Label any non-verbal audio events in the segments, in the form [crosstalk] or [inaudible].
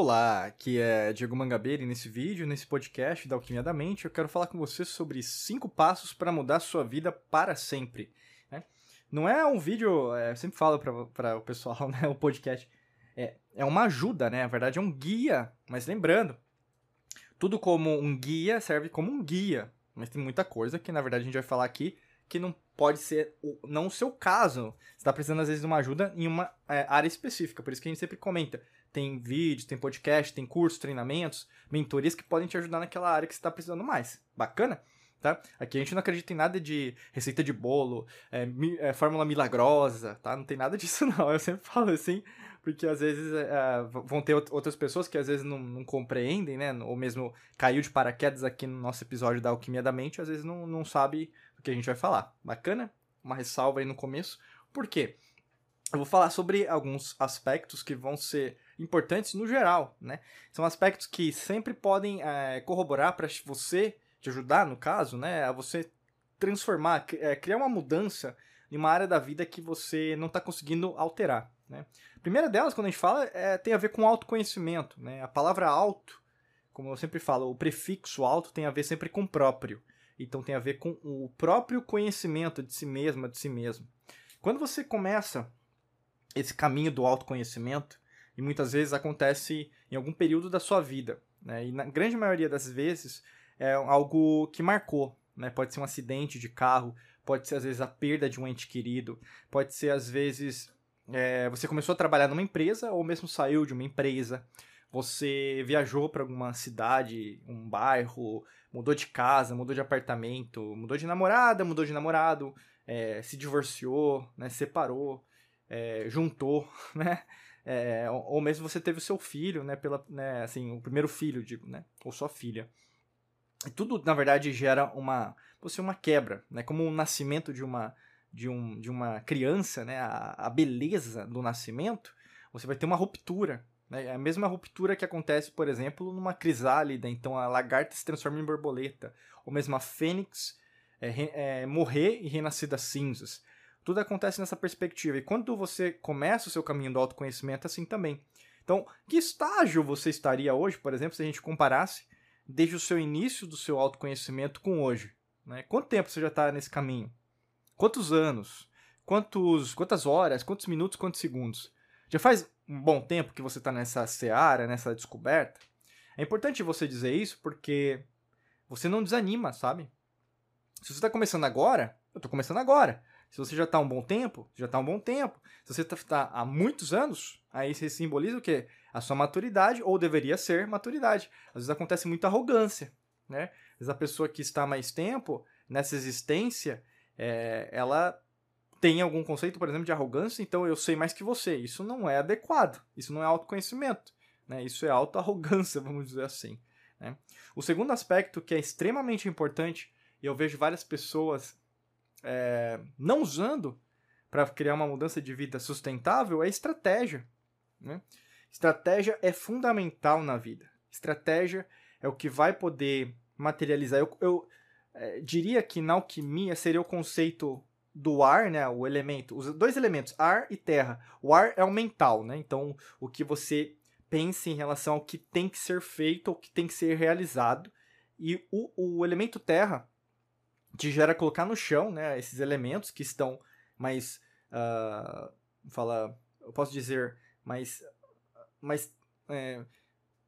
Olá, aqui é Diego Mangabeira e nesse vídeo, nesse podcast da Alquimia da Mente, eu quero falar com você sobre cinco passos para mudar sua vida para sempre. Né? Não é um vídeo, é, eu sempre falo para o pessoal, [laughs] né, o podcast, é, é uma ajuda, né? Na verdade é um guia, mas lembrando, tudo como um guia serve como um guia, mas tem muita coisa que na verdade a gente vai falar aqui que não pode ser o, não o seu caso. Você está precisando às vezes de uma ajuda em uma é, área específica, por isso que a gente sempre comenta tem vídeos, tem podcast, tem cursos, treinamentos, mentorias que podem te ajudar naquela área que você está precisando mais. Bacana? Tá? Aqui a gente não acredita em nada de receita de bolo, é, mi, é, fórmula milagrosa, tá? Não tem nada [laughs] disso não. Eu sempre falo assim, porque às vezes é, é vão ter outras pessoas que às vezes não, não, compreendem, né? Ou mesmo caiu de paraquedas aqui no nosso episódio da Alquimia da Mente, às vezes não, não sabe o que a gente vai falar. Bacana? Uma ressalva aí no começo. Por quê? Eu vou falar sobre alguns aspectos que vão ser importantes no geral, né? São aspectos que sempre podem é, corroborar para você, te ajudar no caso, né? A você transformar, é, criar uma mudança em uma área da vida que você não está conseguindo alterar, né? A primeira delas, quando a gente fala, é, tem a ver com autoconhecimento, né? A palavra auto, como eu sempre falo, o prefixo auto tem a ver sempre com próprio. Então tem a ver com o próprio conhecimento de si mesma, de si mesmo. Quando você começa esse caminho do autoconhecimento, e muitas vezes acontece em algum período da sua vida. Né? E na grande maioria das vezes é algo que marcou. Né? Pode ser um acidente de carro, pode ser às vezes a perda de um ente querido, pode ser às vezes é, você começou a trabalhar numa empresa ou mesmo saiu de uma empresa. Você viajou para alguma cidade, um bairro, mudou de casa, mudou de apartamento, mudou de namorada, mudou de namorado, é, se divorciou, né, separou, é, juntou, [laughs] né? É, ou mesmo você teve o seu filho, né, pela, né, assim, o primeiro filho, digo, né, ou sua filha. E tudo, na verdade, gera uma, você uma quebra, né, como o nascimento de uma, de, um, de uma criança, né, a, a beleza do nascimento, você vai ter uma ruptura, né, é a mesma ruptura que acontece, por exemplo, numa crisálida, então a lagarta se transforma em borboleta, ou mesmo a fênix é, é, morrer e renascer das cinzas. Tudo acontece nessa perspectiva. E quando você começa o seu caminho do autoconhecimento, assim também. Então, que estágio você estaria hoje, por exemplo, se a gente comparasse desde o seu início do seu autoconhecimento com hoje? Né? Quanto tempo você já está nesse caminho? Quantos anos? Quantos, quantas horas? Quantos minutos? Quantos segundos? Já faz um bom tempo que você está nessa seara, nessa descoberta? É importante você dizer isso porque você não desanima, sabe? Se você está começando agora, eu estou começando agora. Se você já está há um bom tempo, já está há um bom tempo. Se você está tá há muitos anos, aí você simboliza o quê? A sua maturidade, ou deveria ser maturidade. Às vezes acontece muita arrogância, né? Às vezes a pessoa que está há mais tempo nessa existência, é, ela tem algum conceito, por exemplo, de arrogância, então eu sei mais que você. Isso não é adequado. Isso não é autoconhecimento. Né? Isso é auto-arrogância, [laughs] vamos dizer assim. Né? O segundo aspecto que é extremamente importante, e eu vejo várias pessoas é, não usando para criar uma mudança de vida sustentável é estratégia. Né? Estratégia é fundamental na vida. Estratégia é o que vai poder materializar. Eu, eu é, diria que na alquimia seria o conceito do ar, né, o elemento, os dois elementos, ar e terra. O ar é o mental, né? Então, o que você pensa em relação ao que tem que ser feito ou que tem que ser realizado. E o, o elemento terra te gera colocar no chão, né, esses elementos que estão mais, uh, fala, eu posso dizer, mais, mais é,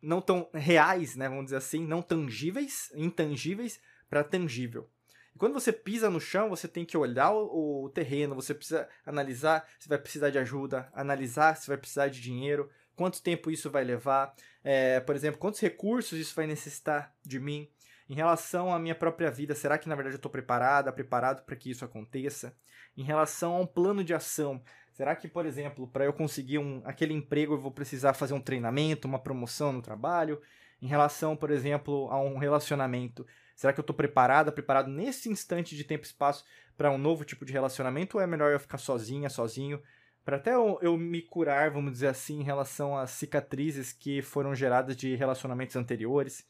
não tão reais, né, vamos dizer assim, não tangíveis, intangíveis para tangível. E quando você pisa no chão, você tem que olhar o, o terreno, você precisa analisar se vai precisar de ajuda, analisar se vai precisar de dinheiro, quanto tempo isso vai levar, é, por exemplo, quantos recursos isso vai necessitar de mim. Em relação à minha própria vida, será que na verdade eu estou preparada, preparado para que isso aconteça? Em relação a um plano de ação, será que, por exemplo, para eu conseguir um, aquele emprego eu vou precisar fazer um treinamento, uma promoção no trabalho? Em relação, por exemplo, a um relacionamento, será que eu estou preparada, preparado nesse instante de tempo e espaço para um novo tipo de relacionamento ou é melhor eu ficar sozinha, sozinho? Para até eu, eu me curar, vamos dizer assim, em relação às cicatrizes que foram geradas de relacionamentos anteriores.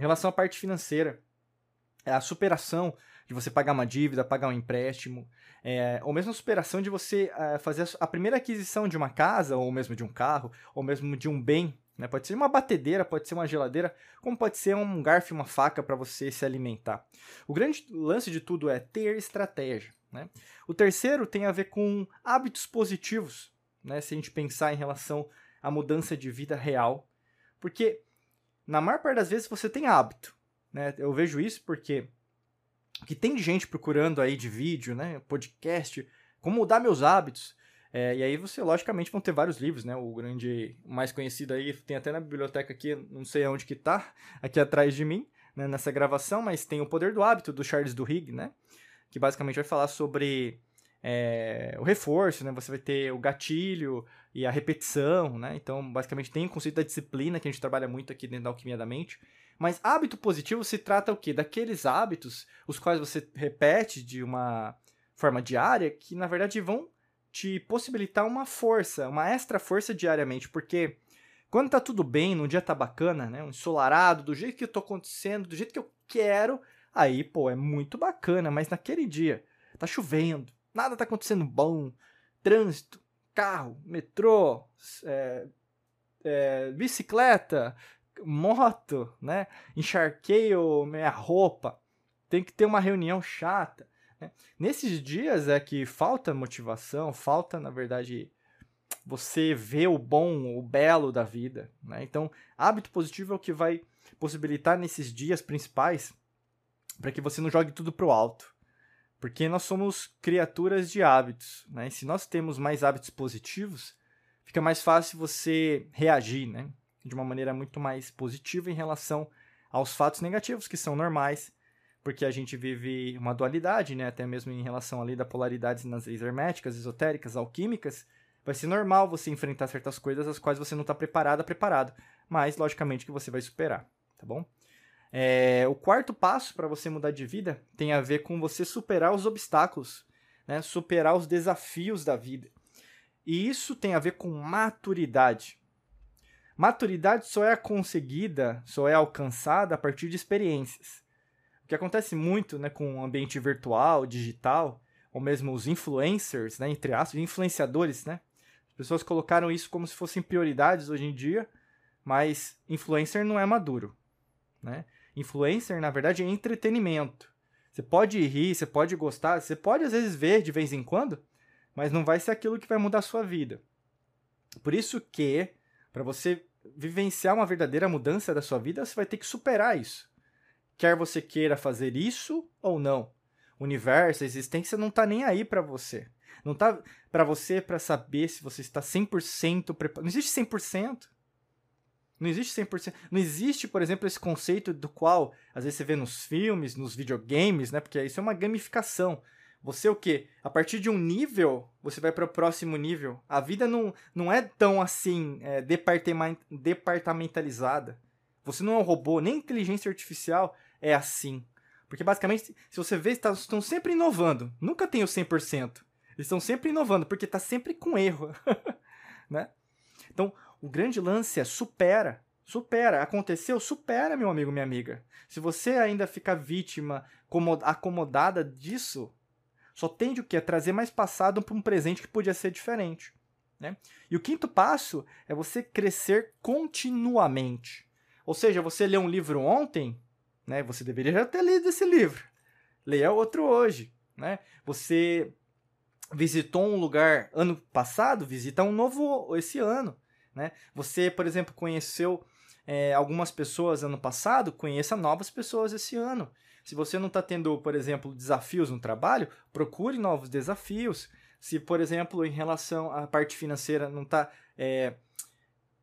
Em relação à parte financeira, é a superação de você pagar uma dívida, pagar um empréstimo, é, ou mesmo a superação de você é, fazer a primeira aquisição de uma casa, ou mesmo de um carro, ou mesmo de um bem Né? Pode ser uma batedeira, pode ser uma geladeira, como pode ser um garfo e uma faca para você se alimentar. O grande lance de tudo é ter estratégia. Né? O terceiro tem a ver com hábitos positivos, né? se a gente pensar em relação à mudança de vida real. Porque na maior parte das vezes você tem hábito. Né? Eu vejo isso porque que tem gente procurando aí de vídeo, né, podcast, como mudar meus hábitos. É, e aí você, logicamente, vão ter vários livros, né? O grande, mais conhecido aí, tem até na biblioteca aqui, não sei aonde que tá, aqui atrás de mim, né, nessa gravação, mas tem O Poder do Hábito, do Charles Duhigg, né? Que basicamente vai falar sobre é, o reforço, né? Você vai ter o gatilho e a repetição, né? Então, basicamente, tem o conceito da disciplina, que a gente trabalha muito aqui dentro da Alquimia da Mente. Mas hábito positivo se trata o quê? Daqueles hábitos os quais você repete de uma forma diária que, na verdade, vão te possibilitar uma força, uma extra força diariamente, porque quando tá tudo bem, no dia tá bacana, né, um ensolarado, do jeito que eu tô acontecendo, do jeito que eu quero, aí, pô, é muito bacana, mas naquele dia tá chovendo, nada tá acontecendo bom, trânsito, carro, metrô, é, é, bicicleta, moto, né, encharqueio minha roupa, tem que ter uma reunião chata, né? Nesses dias é que falta motivação, falta, na verdade, você ver o bom, o belo da vida. Né? Então, hábito positivo é o que vai possibilitar nesses dias principais para que você não jogue tudo pro alto. Porque nós somos criaturas de hábitos. Né? E se nós temos mais hábitos positivos, fica mais fácil você reagir né? de uma maneira muito mais positiva em relação aos fatos negativos, que são normais porque a gente vive uma dualidade, né? Até mesmo em relação ali da polaridades nas leis herméticas, esotéricas, alquímicas, vai ser normal você enfrentar certas coisas as quais você não está preparada, preparado, mas logicamente que você vai superar, tá bom? É, o quarto passo para você mudar de vida tem a ver com você superar os obstáculos, né? Superar os desafios da vida. E isso tem a ver com maturidade. Maturidade só é conseguida, só é alcançada a partir de experiências que acontece muito né, com o ambiente virtual, digital, ou mesmo os influencers, né, entre aspas, influenciadores, né? As pessoas colocaram isso como se fossem prioridades hoje em dia, mas influencer não é maduro, né? Influencer, na verdade, é entretenimento. Você pode rir, você pode gostar, você pode às vezes ver de vez em quando, mas não vai ser aquilo que vai mudar a sua vida. Por isso que, para você vivenciar uma verdadeira mudança da sua vida, você vai ter que superar isso quer você queira fazer isso ou não. O universo, a existência não tá nem aí para você. Não tá para você para saber se você está 100% preparado. Não existe 100%. Não existe 100%. Não existe, por exemplo, esse conceito do qual às vezes você vê nos filmes, nos videogames, né? Porque isso é uma gamificação. Você o quê? A partir de um nível, você vai para o próximo nível. A vida não, não é tão assim é, departamentalizada. Você não é um robô, nem inteligência artificial é assim. Porque basicamente, se você vê, tá, estão sempre inovando. Nunca tem o 100%. Eles estão sempre inovando, porque está sempre com erro. [laughs] né? Então, o grande lance é supera. Supera. Aconteceu? Supera, meu amigo, minha amiga. Se você ainda fica vítima, acomodada disso, só tende o quê? A trazer mais passado para um presente que podia ser diferente. Né? E o quinto passo é você crescer continuamente. Ou seja, você lê um livro ontem, né? Você deveria já ter lido esse livro. Leia outro hoje, né? Você visitou um lugar ano passado, visita um novo esse ano, né? Você, por exemplo, conheceu é, algumas pessoas ano passado, conheça novas pessoas esse ano. Se você não está tendo, por exemplo, desafios no trabalho, procure novos desafios. Se, por exemplo, em relação à parte financeira não está é,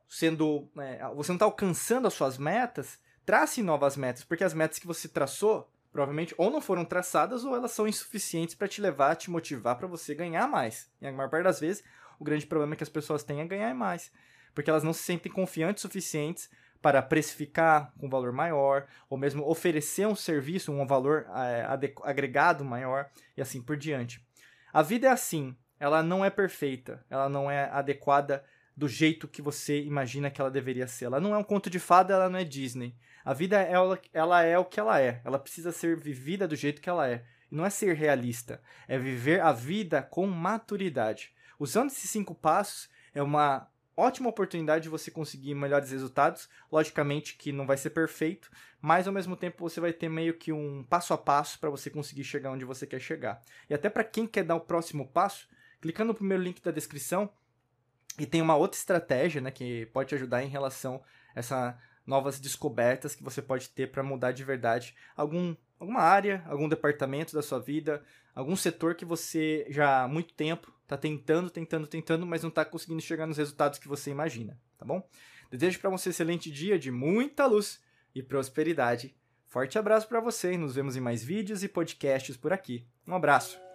sendo, é, você não está alcançando as suas metas, trace novas metas, porque as metas que você traçou provavelmente ou não foram traçadas ou elas são insuficientes para te levar, te motivar para você ganhar mais. E a maior parte das vezes, o grande problema que as pessoas têm é ganhar mais, porque elas não se sentem confiantes suficientes para precificar com um valor maior, ou mesmo oferecer um serviço, um valor é, agregado maior, e assim por diante. A vida é assim, ela não é perfeita, ela não é adequada do jeito que você imagina que ela deveria ser. Ela não é um conto de fada, ela não é Disney. A vida ela, ela é o que ela é. Ela precisa ser vivida do jeito que ela é. E não é ser realista, é viver a vida com maturidade. Usando esses cinco passos, é uma ótima oportunidade de você conseguir melhores resultados. Logicamente que não vai ser perfeito, mas ao mesmo tempo você vai ter meio que um passo a passo para você conseguir chegar onde você quer chegar. E até para quem quer dar o próximo passo, clicando no primeiro link da descrição, e tem uma outra estratégia, né, que pode te ajudar em relação a essas novas descobertas que você pode ter para mudar de verdade algum, alguma área, algum departamento da sua vida, algum setor que você já há muito tempo está tentando, tentando, tentando, mas não está conseguindo chegar nos resultados que você imagina, tá bom? Desejo para você um excelente dia de muita luz e prosperidade. Forte abraço para você nos vemos em mais vídeos e podcasts por aqui. Um abraço.